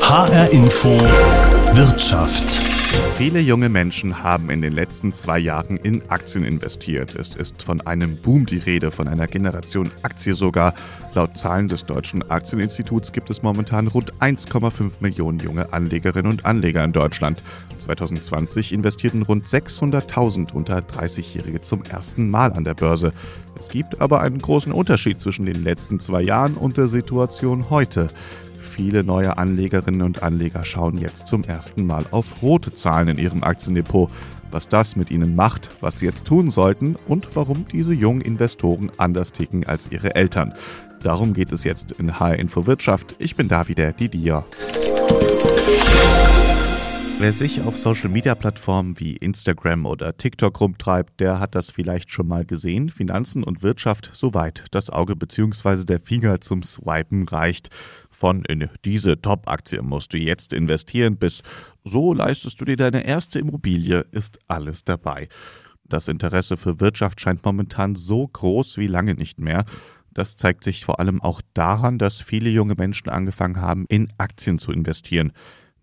HR Info Wirtschaft. Viele junge Menschen haben in den letzten zwei Jahren in Aktien investiert. Es ist von einem Boom die Rede, von einer Generation Aktie sogar. Laut Zahlen des Deutschen Aktieninstituts gibt es momentan rund 1,5 Millionen junge Anlegerinnen und Anleger in Deutschland. 2020 investierten rund 600.000 unter 30-Jährige zum ersten Mal an der Börse. Es gibt aber einen großen Unterschied zwischen den letzten zwei Jahren und der Situation heute. Viele neue Anlegerinnen und Anleger schauen jetzt zum ersten Mal auf rote Zahlen in ihrem Aktiendepot. Was das mit ihnen macht, was sie jetzt tun sollten und warum diese jungen Investoren anders ticken als ihre Eltern. Darum geht es jetzt in HR Info Wirtschaft. Ich bin da wieder Didier. Wer sich auf Social-Media-Plattformen wie Instagram oder TikTok rumtreibt, der hat das vielleicht schon mal gesehen. Finanzen und Wirtschaft, soweit das Auge bzw. der Finger zum Swipen reicht. Von in diese Top-Aktie musst du jetzt investieren bis so leistest du dir deine erste Immobilie, ist alles dabei. Das Interesse für Wirtschaft scheint momentan so groß wie lange nicht mehr. Das zeigt sich vor allem auch daran, dass viele junge Menschen angefangen haben, in Aktien zu investieren.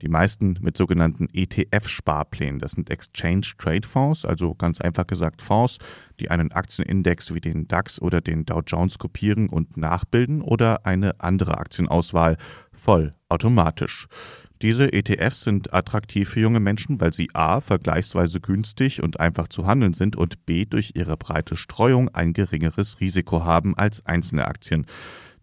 Die meisten mit sogenannten ETF-Sparplänen. Das sind Exchange Trade Fonds, also ganz einfach gesagt Fonds, die einen Aktienindex wie den DAX oder den Dow Jones kopieren und nachbilden oder eine andere Aktienauswahl voll automatisch. Diese ETFs sind attraktiv für junge Menschen, weil sie a. vergleichsweise günstig und einfach zu handeln sind und b. durch ihre breite Streuung ein geringeres Risiko haben als einzelne Aktien.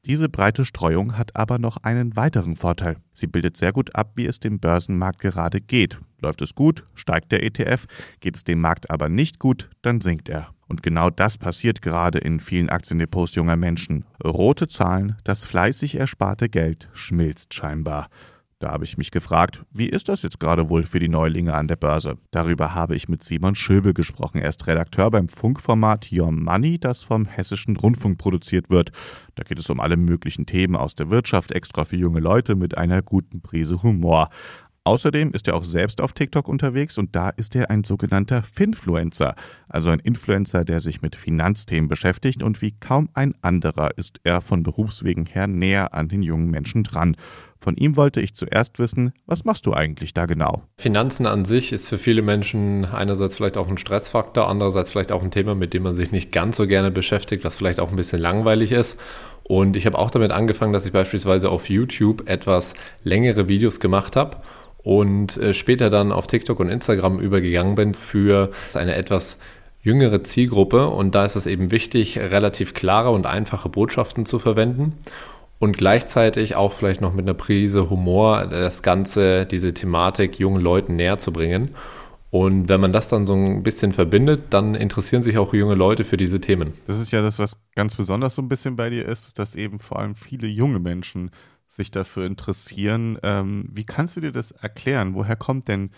Diese breite Streuung hat aber noch einen weiteren Vorteil. Sie bildet sehr gut ab, wie es dem Börsenmarkt gerade geht. Läuft es gut, steigt der ETF, geht es dem Markt aber nicht gut, dann sinkt er. Und genau das passiert gerade in vielen Aktiendepots junger Menschen. Rote Zahlen, das fleißig ersparte Geld schmilzt scheinbar. Da habe ich mich gefragt, wie ist das jetzt gerade wohl für die Neulinge an der Börse? Darüber habe ich mit Simon Schöbel gesprochen. Er ist Redakteur beim Funkformat Your Money, das vom Hessischen Rundfunk produziert wird. Da geht es um alle möglichen Themen aus der Wirtschaft, extra für junge Leute mit einer guten Prise Humor. Außerdem ist er auch selbst auf TikTok unterwegs und da ist er ein sogenannter Finfluencer, also ein Influencer, der sich mit Finanzthemen beschäftigt und wie kaum ein anderer ist er von Berufswegen her näher an den jungen Menschen dran. Von ihm wollte ich zuerst wissen, was machst du eigentlich da genau? Finanzen an sich ist für viele Menschen einerseits vielleicht auch ein Stressfaktor, andererseits vielleicht auch ein Thema, mit dem man sich nicht ganz so gerne beschäftigt, was vielleicht auch ein bisschen langweilig ist. Und ich habe auch damit angefangen, dass ich beispielsweise auf YouTube etwas längere Videos gemacht habe und äh, später dann auf TikTok und Instagram übergegangen bin für eine etwas jüngere Zielgruppe. Und da ist es eben wichtig, relativ klare und einfache Botschaften zu verwenden und gleichzeitig auch vielleicht noch mit einer Prise Humor das Ganze, diese Thematik jungen Leuten näher zu bringen. Und wenn man das dann so ein bisschen verbindet, dann interessieren sich auch junge Leute für diese Themen. Das ist ja das, was ganz besonders so ein bisschen bei dir ist, dass eben vor allem viele junge Menschen sich dafür interessieren. Ähm, wie kannst du dir das erklären? Woher kommt denn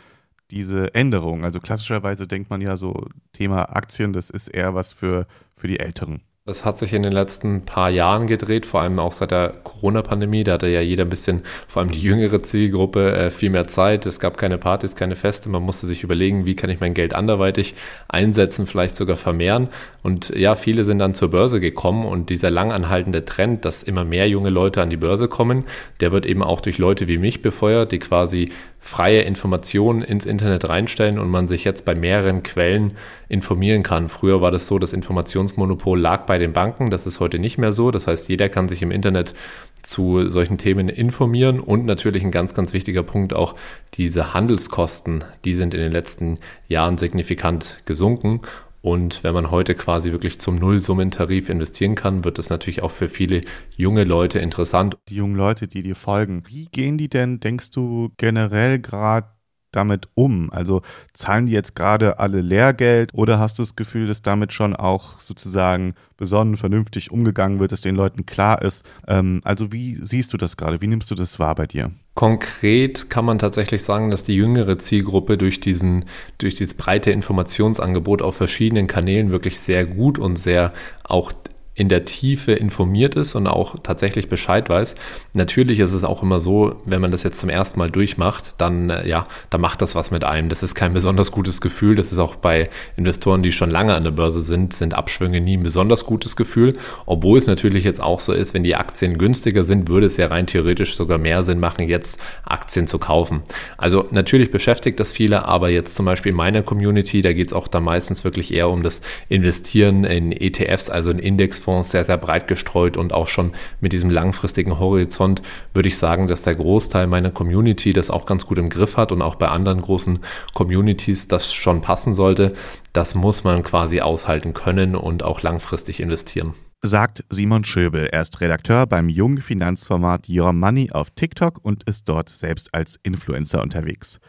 diese Änderung? Also klassischerweise denkt man ja so, Thema Aktien, das ist eher was für, für die Älteren. Das hat sich in den letzten paar Jahren gedreht, vor allem auch seit der Corona-Pandemie. Da hatte ja jeder ein bisschen, vor allem die jüngere Zielgruppe, äh, viel mehr Zeit. Es gab keine Partys, keine Feste. Man musste sich überlegen, wie kann ich mein Geld anderweitig einsetzen, vielleicht sogar vermehren. Und ja, viele sind dann zur Börse gekommen und dieser langanhaltende Trend, dass immer mehr junge Leute an die Börse kommen, der wird eben auch durch Leute wie mich befeuert, die quasi freie Informationen ins Internet reinstellen und man sich jetzt bei mehreren Quellen informieren kann. Früher war das so, das Informationsmonopol lag bei den Banken, das ist heute nicht mehr so. Das heißt, jeder kann sich im Internet zu solchen Themen informieren und natürlich ein ganz, ganz wichtiger Punkt auch diese Handelskosten, die sind in den letzten Jahren signifikant gesunken und wenn man heute quasi wirklich zum Nullsummentarif investieren kann, wird das natürlich auch für viele junge Leute interessant. Die jungen Leute, die dir folgen, wie gehen die denn, denkst du, generell gerade damit um? Also zahlen die jetzt gerade alle Lehrgeld oder hast du das Gefühl, dass damit schon auch sozusagen besonnen, vernünftig umgegangen wird, dass den Leuten klar ist? Ähm, also wie siehst du das gerade? Wie nimmst du das wahr bei dir? Konkret kann man tatsächlich sagen, dass die jüngere Zielgruppe durch, diesen, durch dieses breite Informationsangebot auf verschiedenen Kanälen wirklich sehr gut und sehr auch in der Tiefe informiert ist und auch tatsächlich Bescheid weiß. Natürlich ist es auch immer so, wenn man das jetzt zum ersten Mal durchmacht, dann äh, ja, da macht das was mit einem. Das ist kein besonders gutes Gefühl. Das ist auch bei Investoren, die schon lange an der Börse sind, sind Abschwünge nie ein besonders gutes Gefühl. Obwohl es natürlich jetzt auch so ist, wenn die Aktien günstiger sind, würde es ja rein theoretisch sogar mehr Sinn machen, jetzt Aktien zu kaufen. Also natürlich beschäftigt das viele, aber jetzt zum Beispiel in meiner Community, da geht es auch da meistens wirklich eher um das Investieren in ETFs, also in Index Fonds sehr, sehr breit gestreut und auch schon mit diesem langfristigen Horizont würde ich sagen, dass der Großteil meiner Community das auch ganz gut im Griff hat und auch bei anderen großen Communities das schon passen sollte. Das muss man quasi aushalten können und auch langfristig investieren. Sagt Simon Schöbel. Er ist Redakteur beim jungen Finanzformat Your Money auf TikTok und ist dort selbst als Influencer unterwegs.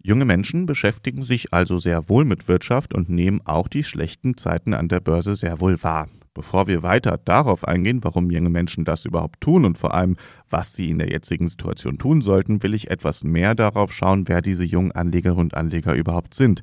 Junge Menschen beschäftigen sich also sehr wohl mit Wirtschaft und nehmen auch die schlechten Zeiten an der Börse sehr wohl wahr. Bevor wir weiter darauf eingehen, warum junge Menschen das überhaupt tun und vor allem, was sie in der jetzigen Situation tun sollten, will ich etwas mehr darauf schauen, wer diese jungen Anlegerinnen und Anleger überhaupt sind.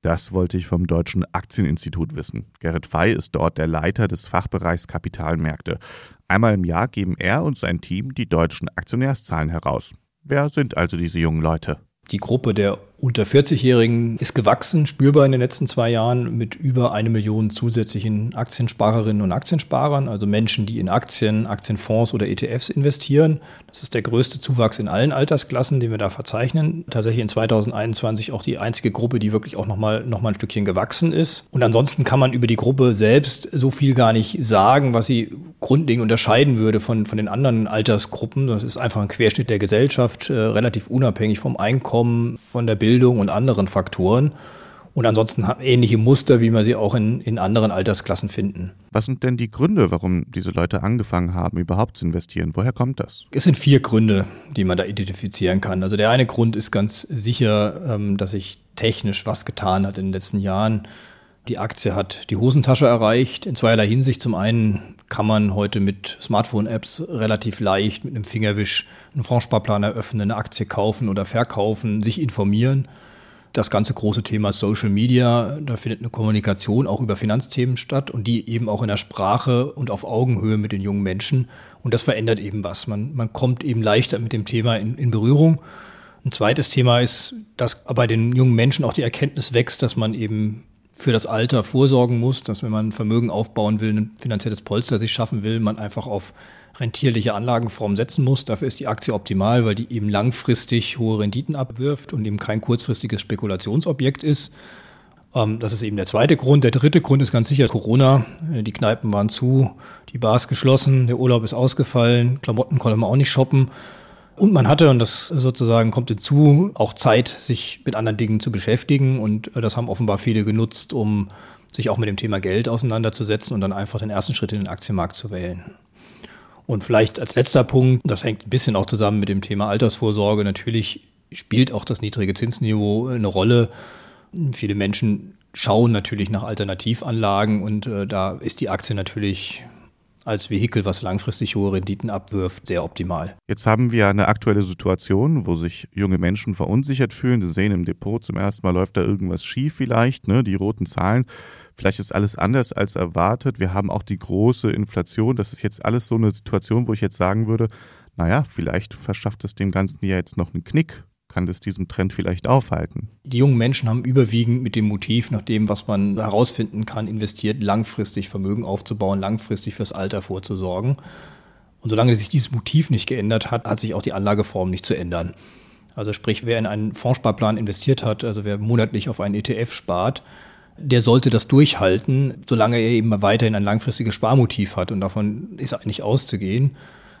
Das wollte ich vom Deutschen Aktieninstitut wissen. Gerrit Fey ist dort der Leiter des Fachbereichs Kapitalmärkte. Einmal im Jahr geben er und sein Team die deutschen Aktionärszahlen heraus. Wer sind also diese jungen Leute? Die Gruppe der unter 40-Jährigen ist gewachsen, spürbar in den letzten zwei Jahren mit über eine Million zusätzlichen Aktiensparerinnen und Aktiensparern, also Menschen, die in Aktien, Aktienfonds oder ETFs investieren. Das ist der größte Zuwachs in allen Altersklassen, den wir da verzeichnen. Tatsächlich in 2021 auch die einzige Gruppe, die wirklich auch nochmal noch mal ein Stückchen gewachsen ist. Und ansonsten kann man über die Gruppe selbst so viel gar nicht sagen, was sie grundlegend unterscheiden würde von, von den anderen Altersgruppen. Das ist einfach ein Querschnitt der Gesellschaft, äh, relativ unabhängig vom Einkommen, von der Bildung Bildung und anderen Faktoren. Und ansonsten ähnliche Muster, wie wir sie auch in, in anderen Altersklassen finden. Was sind denn die Gründe, warum diese Leute angefangen haben, überhaupt zu investieren? Woher kommt das? Es sind vier Gründe, die man da identifizieren kann. Also der eine Grund ist ganz sicher, ähm, dass sich technisch was getan hat in den letzten Jahren. Die Aktie hat die Hosentasche erreicht, in zweierlei Hinsicht. Zum einen kann man heute mit Smartphone-Apps relativ leicht mit einem Fingerwisch einen Fondssparplan eröffnen, eine Aktie kaufen oder verkaufen, sich informieren. Das ganze große Thema Social Media, da findet eine Kommunikation auch über Finanzthemen statt und die eben auch in der Sprache und auf Augenhöhe mit den jungen Menschen. Und das verändert eben was. Man, man kommt eben leichter mit dem Thema in, in Berührung. Ein zweites Thema ist, dass bei den jungen Menschen auch die Erkenntnis wächst, dass man eben für das Alter vorsorgen muss, dass wenn man Vermögen aufbauen will, ein finanzielles Polster sich schaffen will, man einfach auf rentierliche Anlagenformen setzen muss. Dafür ist die Aktie optimal, weil die eben langfristig hohe Renditen abwirft und eben kein kurzfristiges Spekulationsobjekt ist. Ähm, das ist eben der zweite Grund. Der dritte Grund ist ganz sicher Corona. Äh, die Kneipen waren zu, die Bars geschlossen, der Urlaub ist ausgefallen, Klamotten konnte man auch nicht shoppen. Und man hatte, und das sozusagen kommt hinzu, auch Zeit, sich mit anderen Dingen zu beschäftigen. Und äh, das haben offenbar viele genutzt, um sich auch mit dem Thema Geld auseinanderzusetzen und dann einfach den ersten Schritt in den Aktienmarkt zu wählen. Und vielleicht als letzter Punkt, das hängt ein bisschen auch zusammen mit dem Thema Altersvorsorge. Natürlich spielt auch das niedrige Zinsniveau eine Rolle. Viele Menschen schauen natürlich nach Alternativanlagen und äh, da ist die Aktie natürlich als Vehikel, was langfristig hohe Renditen abwirft, sehr optimal. Jetzt haben wir eine aktuelle Situation, wo sich junge Menschen verunsichert fühlen. Sie sehen im Depot zum ersten Mal läuft da irgendwas schief vielleicht, ne? die roten Zahlen. Vielleicht ist alles anders als erwartet. Wir haben auch die große Inflation. Das ist jetzt alles so eine Situation, wo ich jetzt sagen würde, naja, vielleicht verschafft es dem Ganzen ja jetzt noch einen Knick kann das diesen Trend vielleicht aufhalten? Die jungen Menschen haben überwiegend mit dem Motiv, nach dem, was man herausfinden kann, investiert, langfristig Vermögen aufzubauen, langfristig fürs Alter vorzusorgen. Und solange sich dieses Motiv nicht geändert hat, hat sich auch die Anlageform nicht zu ändern. Also sprich, wer in einen Fondssparplan investiert hat, also wer monatlich auf einen ETF spart, der sollte das durchhalten, solange er eben weiterhin ein langfristiges Sparmotiv hat. Und davon ist eigentlich auszugehen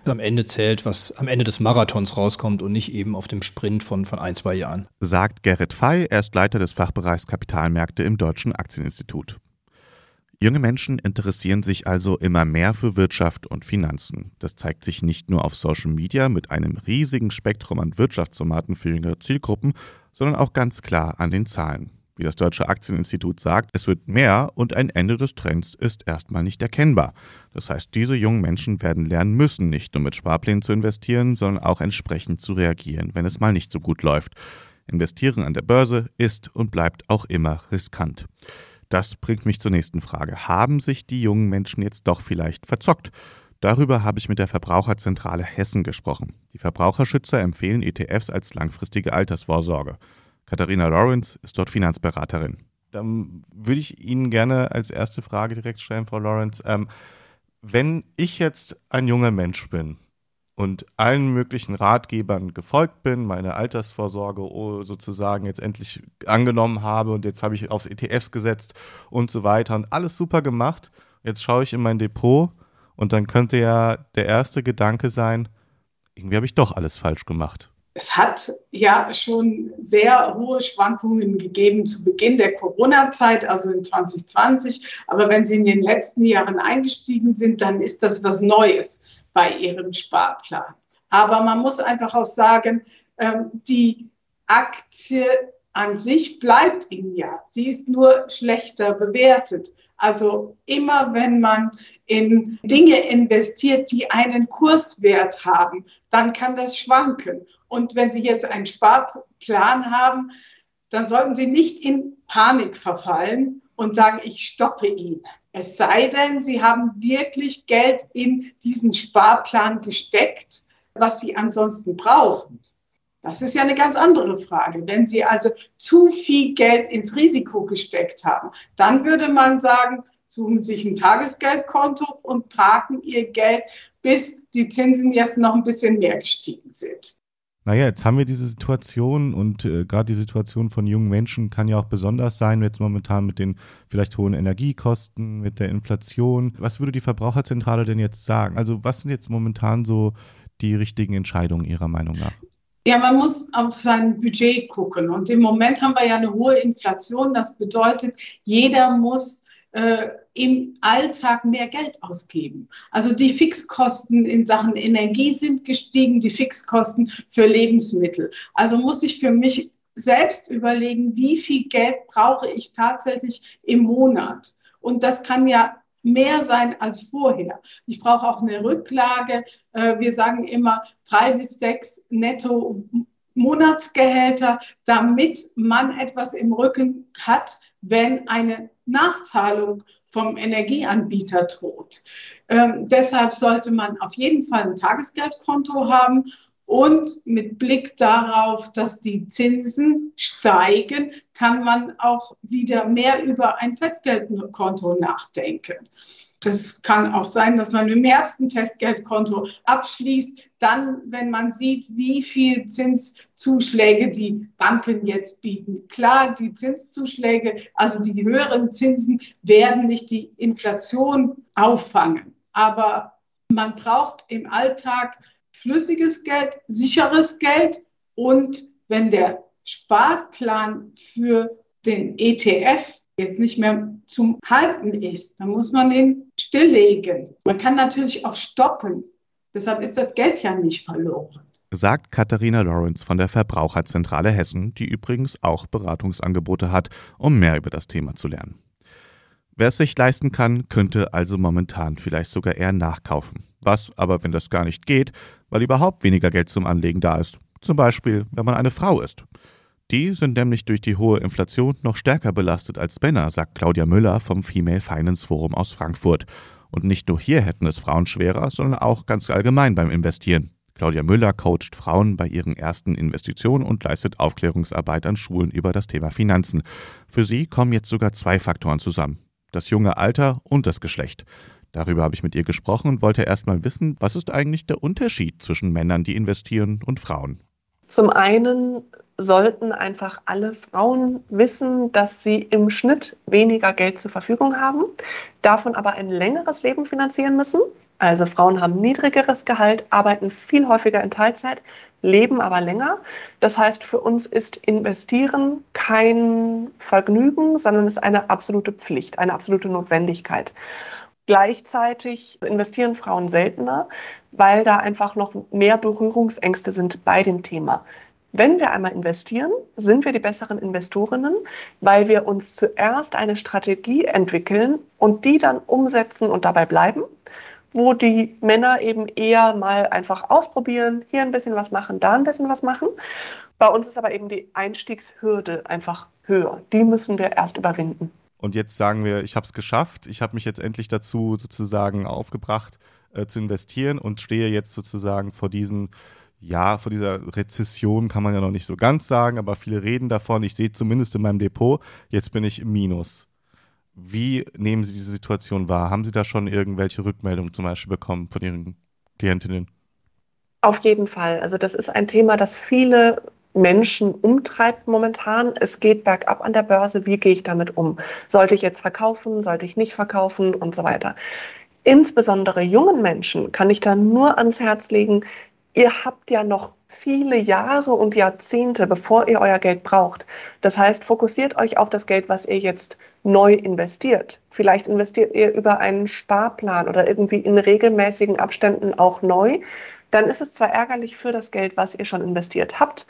am Ende zählt, was am Ende des Marathons rauskommt und nicht eben auf dem Sprint von, von ein, zwei Jahren. Sagt Gerrit Fey, er ist Leiter des Fachbereichs Kapitalmärkte im Deutschen Aktieninstitut. Junge Menschen interessieren sich also immer mehr für Wirtschaft und Finanzen. Das zeigt sich nicht nur auf Social Media mit einem riesigen Spektrum an Wirtschaftsformaten für jüngere Zielgruppen, sondern auch ganz klar an den Zahlen. Wie das Deutsche Aktieninstitut sagt, es wird mehr und ein Ende des Trends ist erstmal nicht erkennbar. Das heißt, diese jungen Menschen werden lernen müssen, nicht nur mit Sparplänen zu investieren, sondern auch entsprechend zu reagieren, wenn es mal nicht so gut läuft. Investieren an der Börse ist und bleibt auch immer riskant. Das bringt mich zur nächsten Frage. Haben sich die jungen Menschen jetzt doch vielleicht verzockt? Darüber habe ich mit der Verbraucherzentrale Hessen gesprochen. Die Verbraucherschützer empfehlen ETFs als langfristige Altersvorsorge. Katharina Lawrence ist dort Finanzberaterin. Dann würde ich Ihnen gerne als erste Frage direkt stellen, Frau Lawrence. Ähm, wenn ich jetzt ein junger Mensch bin und allen möglichen Ratgebern gefolgt bin, meine Altersvorsorge oh, sozusagen jetzt endlich angenommen habe und jetzt habe ich aufs ETFs gesetzt und so weiter und alles super gemacht. Jetzt schaue ich in mein Depot und dann könnte ja der erste Gedanke sein, irgendwie habe ich doch alles falsch gemacht. Es hat ja schon sehr hohe Schwankungen gegeben zu Beginn der Corona-Zeit, also in 2020. Aber wenn Sie in den letzten Jahren eingestiegen sind, dann ist das was Neues bei Ihrem Sparplan. Aber man muss einfach auch sagen, ähm, die Aktie an sich bleibt Ihnen ja. Sie ist nur schlechter bewertet. Also immer wenn man in Dinge investiert, die einen Kurswert haben, dann kann das schwanken. Und wenn Sie jetzt einen Sparplan haben, dann sollten Sie nicht in Panik verfallen und sagen, ich stoppe ihn. Es sei denn, Sie haben wirklich Geld in diesen Sparplan gesteckt, was Sie ansonsten brauchen. Das ist ja eine ganz andere Frage. Wenn Sie also zu viel Geld ins Risiko gesteckt haben, dann würde man sagen, suchen Sie sich ein Tagesgeldkonto und parken Ihr Geld, bis die Zinsen jetzt noch ein bisschen mehr gestiegen sind. Naja, jetzt haben wir diese Situation und äh, gerade die Situation von jungen Menschen kann ja auch besonders sein, jetzt momentan mit den vielleicht hohen Energiekosten, mit der Inflation. Was würde die Verbraucherzentrale denn jetzt sagen? Also was sind jetzt momentan so die richtigen Entscheidungen Ihrer Meinung nach? Ja, man muss auf sein Budget gucken. Und im Moment haben wir ja eine hohe Inflation. Das bedeutet, jeder muss äh, im Alltag mehr Geld ausgeben. Also die Fixkosten in Sachen Energie sind gestiegen, die Fixkosten für Lebensmittel. Also muss ich für mich selbst überlegen, wie viel Geld brauche ich tatsächlich im Monat. Und das kann ja mehr sein als vorher. Ich brauche auch eine Rücklage. Äh, wir sagen immer drei bis sechs netto Monatsgehälter, damit man etwas im Rücken hat, wenn eine Nachzahlung vom Energieanbieter droht. Ähm, deshalb sollte man auf jeden Fall ein Tagesgeldkonto haben und mit Blick darauf, dass die Zinsen steigen, kann man auch wieder mehr über ein Festgeldkonto nachdenken. Das kann auch sein, dass man im Herbst ein Festgeldkonto abschließt. Dann, wenn man sieht, wie viel Zinszuschläge die Banken jetzt bieten. Klar, die Zinszuschläge, also die höheren Zinsen, werden nicht die Inflation auffangen. Aber man braucht im Alltag flüssiges Geld, sicheres Geld und wenn der Sparplan für den ETF jetzt nicht mehr zum Halten ist, dann muss man den stilllegen. Man kann natürlich auch stoppen. Deshalb ist das Geld ja nicht verloren. Sagt Katharina Lawrence von der Verbraucherzentrale Hessen, die übrigens auch Beratungsangebote hat, um mehr über das Thema zu lernen. Wer es sich leisten kann, könnte also momentan vielleicht sogar eher nachkaufen. Was aber, wenn das gar nicht geht, weil überhaupt weniger Geld zum Anlegen da ist. Zum Beispiel, wenn man eine Frau ist. Die sind nämlich durch die hohe Inflation noch stärker belastet als Männer, sagt Claudia Müller vom Female Finance Forum aus Frankfurt. Und nicht nur hier hätten es Frauen schwerer, sondern auch ganz allgemein beim Investieren. Claudia Müller coacht Frauen bei ihren ersten Investitionen und leistet Aufklärungsarbeit an Schulen über das Thema Finanzen. Für sie kommen jetzt sogar zwei Faktoren zusammen. Das junge Alter und das Geschlecht. Darüber habe ich mit ihr gesprochen und wollte erst mal wissen, was ist eigentlich der Unterschied zwischen Männern, die investieren, und Frauen? Zum einen sollten einfach alle Frauen wissen, dass sie im Schnitt weniger Geld zur Verfügung haben, davon aber ein längeres Leben finanzieren müssen. Also Frauen haben niedrigeres Gehalt, arbeiten viel häufiger in Teilzeit, leben aber länger. Das heißt, für uns ist Investieren kein Vergnügen, sondern ist eine absolute Pflicht, eine absolute Notwendigkeit. Gleichzeitig investieren Frauen seltener, weil da einfach noch mehr Berührungsängste sind bei dem Thema. Wenn wir einmal investieren, sind wir die besseren Investorinnen, weil wir uns zuerst eine Strategie entwickeln und die dann umsetzen und dabei bleiben, wo die Männer eben eher mal einfach ausprobieren, hier ein bisschen was machen, da ein bisschen was machen. Bei uns ist aber eben die Einstiegshürde einfach höher. Die müssen wir erst überwinden. Und jetzt sagen wir, ich habe es geschafft, ich habe mich jetzt endlich dazu sozusagen aufgebracht äh, zu investieren und stehe jetzt sozusagen vor diesen ja, vor dieser Rezession kann man ja noch nicht so ganz sagen, aber viele reden davon. Ich sehe zumindest in meinem Depot, jetzt bin ich im Minus. Wie nehmen Sie diese Situation wahr? Haben Sie da schon irgendwelche Rückmeldungen zum Beispiel bekommen von Ihren Klientinnen? Auf jeden Fall. Also das ist ein Thema, das viele Menschen umtreibt momentan. Es geht bergab an der Börse. Wie gehe ich damit um? Sollte ich jetzt verkaufen? Sollte ich nicht verkaufen? Und so weiter. Insbesondere jungen Menschen kann ich da nur ans Herz legen, ihr habt ja noch viele Jahre und Jahrzehnte, bevor ihr euer Geld braucht. Das heißt, fokussiert euch auf das Geld, was ihr jetzt neu investiert. Vielleicht investiert ihr über einen Sparplan oder irgendwie in regelmäßigen Abständen auch neu. Dann ist es zwar ärgerlich für das Geld, was ihr schon investiert habt,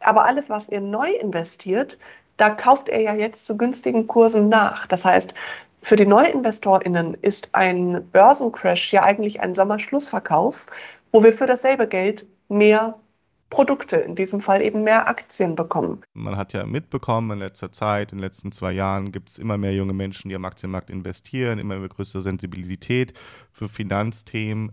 aber alles, was ihr neu investiert, da kauft ihr ja jetzt zu günstigen Kursen nach. Das heißt, für die NeuinvestorInnen ist ein Börsencrash ja eigentlich ein Sommerschlussverkauf, wo wir für dasselbe Geld mehr Produkte, in diesem Fall eben mehr Aktien bekommen. Man hat ja mitbekommen, in letzter Zeit, in den letzten zwei Jahren gibt es immer mehr junge Menschen, die am Aktienmarkt investieren, immer mehr größere Sensibilität für Finanzthemen.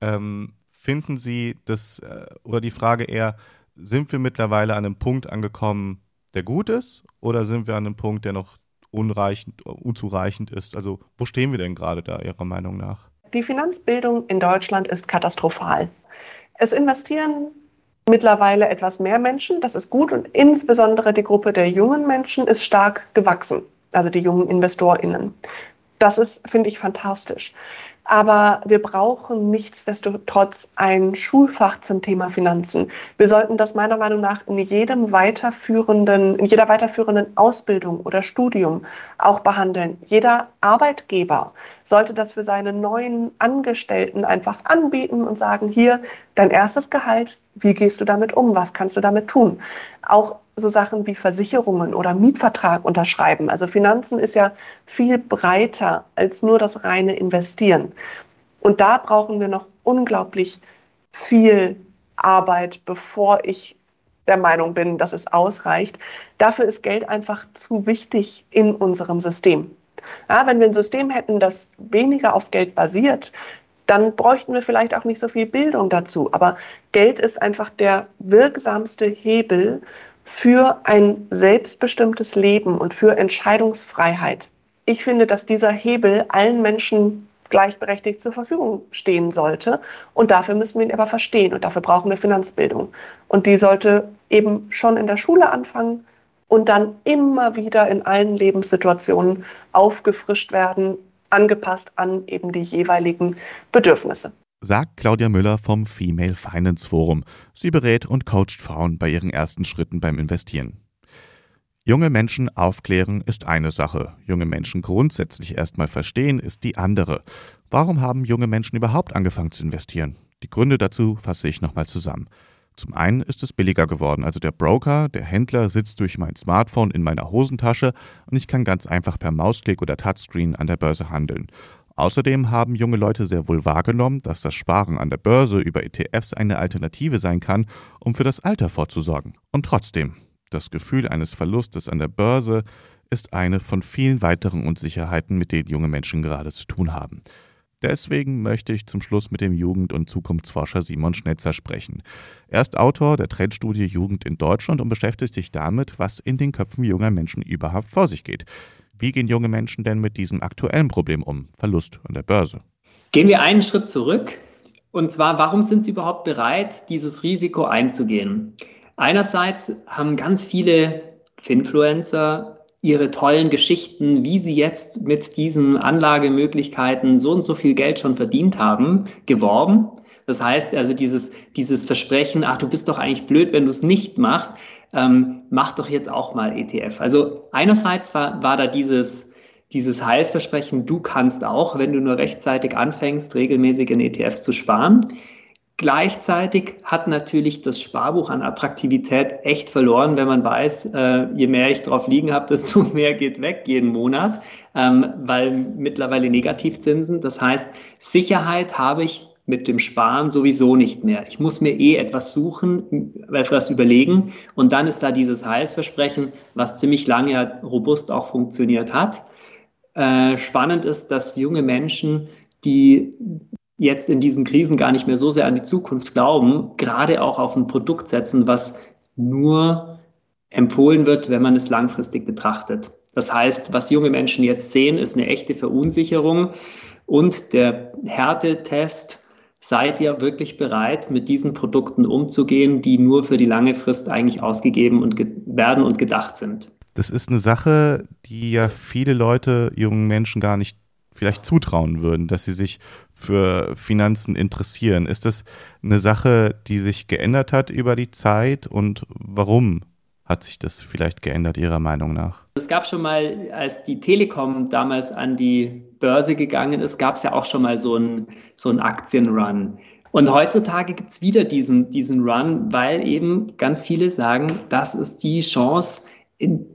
Ähm, finden Sie das, äh, oder die Frage eher, sind wir mittlerweile an einem Punkt angekommen, der gut ist, oder sind wir an einem Punkt, der noch unreichend, unzureichend ist? Also, wo stehen wir denn gerade da Ihrer Meinung nach? Die Finanzbildung in Deutschland ist katastrophal. Es investieren mittlerweile etwas mehr Menschen, das ist gut und insbesondere die Gruppe der jungen Menschen ist stark gewachsen, also die jungen Investorinnen. Das ist, finde ich, fantastisch. Aber wir brauchen nichtsdestotrotz ein Schulfach zum Thema Finanzen. Wir sollten das meiner Meinung nach in jedem weiterführenden, in jeder weiterführenden Ausbildung oder Studium auch behandeln. Jeder Arbeitgeber sollte das für seine neuen Angestellten einfach anbieten und sagen, hier dein erstes Gehalt, wie gehst du damit um? Was kannst du damit tun? Auch so Sachen wie Versicherungen oder Mietvertrag unterschreiben. Also Finanzen ist ja viel breiter als nur das reine Investieren. Und da brauchen wir noch unglaublich viel Arbeit, bevor ich der Meinung bin, dass es ausreicht. Dafür ist Geld einfach zu wichtig in unserem System. Ja, wenn wir ein System hätten, das weniger auf Geld basiert, dann bräuchten wir vielleicht auch nicht so viel Bildung dazu. Aber Geld ist einfach der wirksamste Hebel für ein selbstbestimmtes Leben und für Entscheidungsfreiheit. Ich finde, dass dieser Hebel allen Menschen gleichberechtigt zur Verfügung stehen sollte. Und dafür müssen wir ihn aber verstehen. Und dafür brauchen wir Finanzbildung. Und die sollte eben schon in der Schule anfangen und dann immer wieder in allen Lebenssituationen aufgefrischt werden, angepasst an eben die jeweiligen Bedürfnisse sagt Claudia Müller vom Female Finance Forum. Sie berät und coacht Frauen bei ihren ersten Schritten beim Investieren. Junge Menschen aufklären ist eine Sache, junge Menschen grundsätzlich erstmal verstehen ist die andere. Warum haben junge Menschen überhaupt angefangen zu investieren? Die Gründe dazu fasse ich nochmal zusammen. Zum einen ist es billiger geworden, also der Broker, der Händler sitzt durch mein Smartphone in meiner Hosentasche und ich kann ganz einfach per Mausklick oder Touchscreen an der Börse handeln. Außerdem haben junge Leute sehr wohl wahrgenommen, dass das Sparen an der Börse über ETFs eine Alternative sein kann, um für das Alter vorzusorgen. Und trotzdem, das Gefühl eines Verlustes an der Börse ist eine von vielen weiteren Unsicherheiten, mit denen junge Menschen gerade zu tun haben. Deswegen möchte ich zum Schluss mit dem Jugend- und Zukunftsforscher Simon Schnetzer sprechen. Er ist Autor der Trendstudie Jugend in Deutschland und beschäftigt sich damit, was in den Köpfen junger Menschen überhaupt vor sich geht. Wie gehen junge Menschen denn mit diesem aktuellen Problem um, Verlust an der Börse? Gehen wir einen Schritt zurück. Und zwar, warum sind sie überhaupt bereit, dieses Risiko einzugehen? Einerseits haben ganz viele Finfluencer ihre tollen Geschichten, wie sie jetzt mit diesen Anlagemöglichkeiten so und so viel Geld schon verdient haben, geworben. Das heißt also dieses, dieses Versprechen, ach, du bist doch eigentlich blöd, wenn du es nicht machst, ähm, mach doch jetzt auch mal ETF. Also einerseits war, war da dieses, dieses Heilsversprechen, du kannst auch, wenn du nur rechtzeitig anfängst, regelmäßig in ETFs zu sparen. Gleichzeitig hat natürlich das Sparbuch an Attraktivität echt verloren, wenn man weiß, äh, je mehr ich drauf liegen habe, desto mehr geht weg jeden Monat, ähm, weil mittlerweile Negativzinsen. Das heißt, Sicherheit habe ich mit dem Sparen sowieso nicht mehr. Ich muss mir eh etwas suchen, etwas überlegen und dann ist da dieses Heilsversprechen, was ziemlich lange robust auch funktioniert hat. äh, spannend ist, dass junge Menschen, die jetzt in diesen Krisen gar nicht mehr so sehr an die Zukunft glauben, gerade auch auf ein Produkt setzen, was nur empfohlen wird, wenn man es langfristig betrachtet. Das heißt, was junge Menschen jetzt sehen, ist eine echte Verunsicherung und der Härtetest, seid ihr wirklich bereit, mit diesen Produkten umzugehen, die nur für die lange Frist eigentlich ausgegeben und werden und gedacht sind. Das ist eine Sache, die ja viele Leute, jungen Menschen gar nicht vielleicht zutrauen würden, dass sie sich für Finanzen interessieren. Ist das eine Sache, die sich geändert hat über die Zeit und warum hat sich das vielleicht geändert Ihrer Meinung nach? Es gab schon mal, als die Telekom damals an die Börse gegangen ist, gab es ja auch schon mal so einen so Aktienrun. Und heutzutage gibt es wieder diesen, diesen Run, weil eben ganz viele sagen, das ist die Chance,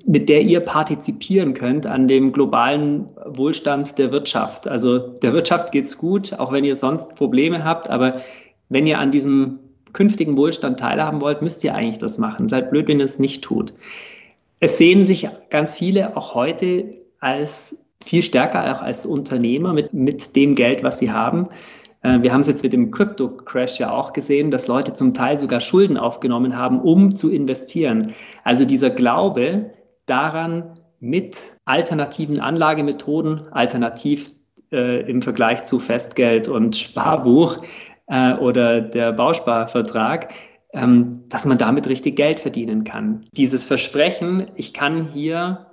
mit der ihr partizipieren könnt an dem globalen Wohlstand der Wirtschaft. Also der Wirtschaft geht es gut, auch wenn ihr sonst Probleme habt, aber wenn ihr an diesem künftigen Wohlstand teilhaben wollt, müsst ihr eigentlich das machen. Seid blöd, wenn ihr es nicht tut. Es sehen sich ganz viele auch heute als viel stärker auch als Unternehmer mit, mit dem Geld, was sie haben. Äh, wir haben es jetzt mit dem Crypto-Crash ja auch gesehen, dass Leute zum Teil sogar Schulden aufgenommen haben, um zu investieren. Also dieser Glaube daran, mit alternativen Anlagemethoden, alternativ äh, im Vergleich zu Festgeld und Sparbuch äh, oder der Bausparvertrag, ähm, dass man damit richtig Geld verdienen kann. Dieses Versprechen, ich kann hier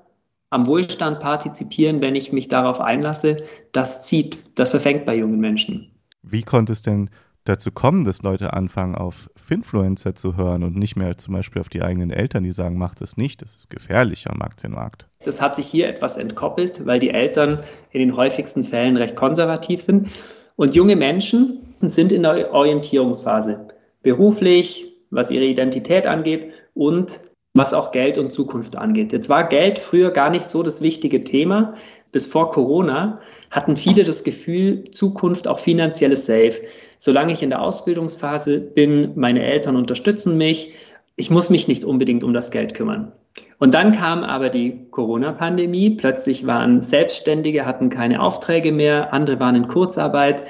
am Wohlstand partizipieren, wenn ich mich darauf einlasse, das zieht, das verfängt bei jungen Menschen. Wie konnte es denn dazu kommen, dass Leute anfangen, auf Finfluencer zu hören und nicht mehr zum Beispiel auf die eigenen Eltern, die sagen, mach das nicht, das ist gefährlich am Aktienmarkt? Das hat sich hier etwas entkoppelt, weil die Eltern in den häufigsten Fällen recht konservativ sind. Und junge Menschen sind in der Orientierungsphase, beruflich, was ihre Identität angeht und was auch Geld und Zukunft angeht. Jetzt war Geld früher gar nicht so das wichtige Thema. Bis vor Corona hatten viele das Gefühl, Zukunft auch finanzielles Safe. Solange ich in der Ausbildungsphase bin, meine Eltern unterstützen mich, ich muss mich nicht unbedingt um das Geld kümmern. Und dann kam aber die Corona-Pandemie. Plötzlich waren Selbstständige, hatten keine Aufträge mehr, andere waren in Kurzarbeit.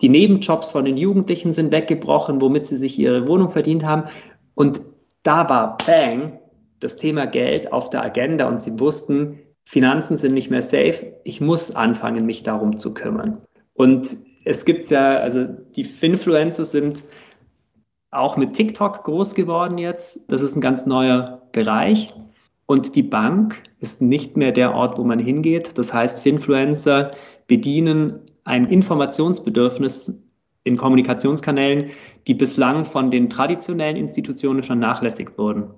Die Nebenjobs von den Jugendlichen sind weggebrochen, womit sie sich ihre Wohnung verdient haben. Und da war Bang, das Thema Geld auf der Agenda und sie wussten, Finanzen sind nicht mehr safe, ich muss anfangen, mich darum zu kümmern. Und es gibt ja, also die Finfluencer sind auch mit TikTok groß geworden jetzt. Das ist ein ganz neuer Bereich. Und die Bank ist nicht mehr der Ort, wo man hingeht. Das heißt, Finfluencer bedienen ein Informationsbedürfnis in Kommunikationskanälen, die bislang von den traditionellen Institutionen vernachlässigt wurden.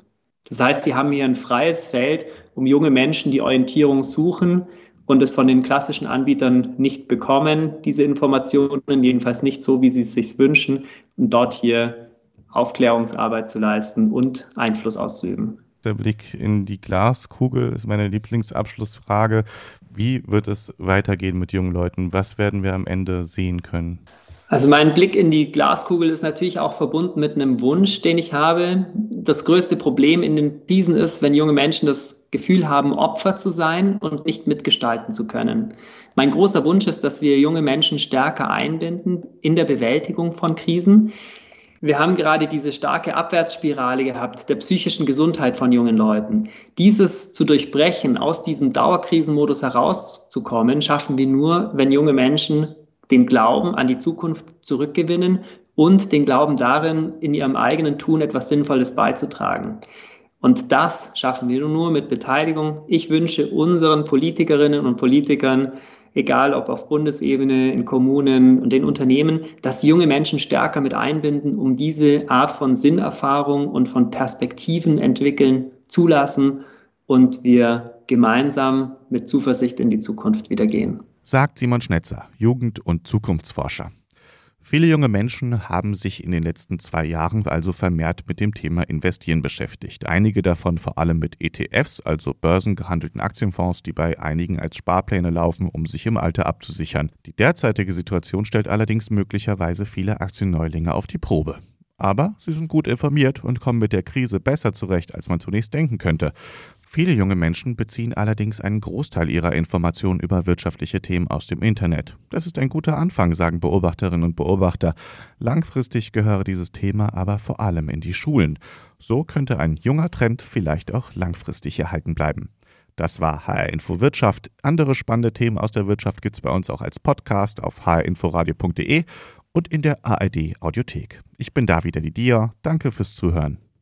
Das heißt, sie haben hier ein freies Feld, um junge Menschen, die Orientierung suchen und es von den klassischen Anbietern nicht bekommen, diese Informationen, jedenfalls nicht so, wie sie es sich wünschen, und dort hier Aufklärungsarbeit zu leisten und Einfluss auszuüben. Der Blick in die Glaskugel ist meine Lieblingsabschlussfrage. Wie wird es weitergehen mit jungen Leuten? Was werden wir am Ende sehen können? Also mein Blick in die Glaskugel ist natürlich auch verbunden mit einem Wunsch, den ich habe. Das größte Problem in den Krisen ist, wenn junge Menschen das Gefühl haben, Opfer zu sein und nicht mitgestalten zu können. Mein großer Wunsch ist, dass wir junge Menschen stärker einbinden in der Bewältigung von Krisen. Wir haben gerade diese starke Abwärtsspirale gehabt der psychischen Gesundheit von jungen Leuten. Dieses zu durchbrechen, aus diesem Dauerkrisenmodus herauszukommen, schaffen wir nur, wenn junge Menschen den Glauben an die Zukunft zurückgewinnen und den Glauben darin, in ihrem eigenen Tun etwas Sinnvolles beizutragen. Und das schaffen wir nur mit Beteiligung. Ich wünsche unseren Politikerinnen und Politikern, egal ob auf Bundesebene, in Kommunen und in Unternehmen, dass junge Menschen stärker mit einbinden, um diese Art von Sinnerfahrung und von Perspektiven entwickeln, zulassen und wir gemeinsam mit Zuversicht in die Zukunft wieder gehen sagt Simon Schnetzer, Jugend- und Zukunftsforscher. Viele junge Menschen haben sich in den letzten zwei Jahren also vermehrt mit dem Thema Investieren beschäftigt. Einige davon vor allem mit ETFs, also börsengehandelten Aktienfonds, die bei einigen als Sparpläne laufen, um sich im Alter abzusichern. Die derzeitige Situation stellt allerdings möglicherweise viele Aktienneulinge auf die Probe. Aber sie sind gut informiert und kommen mit der Krise besser zurecht, als man zunächst denken könnte. Viele junge Menschen beziehen allerdings einen Großteil ihrer Informationen über wirtschaftliche Themen aus dem Internet. Das ist ein guter Anfang, sagen Beobachterinnen und Beobachter. Langfristig gehöre dieses Thema aber vor allem in die Schulen. So könnte ein junger Trend vielleicht auch langfristig erhalten bleiben. Das war HR Info Wirtschaft. Andere spannende Themen aus der Wirtschaft gibt es bei uns auch als Podcast auf hrinforadio.de und in der ARD Audiothek. Ich bin David Didier. Danke fürs Zuhören.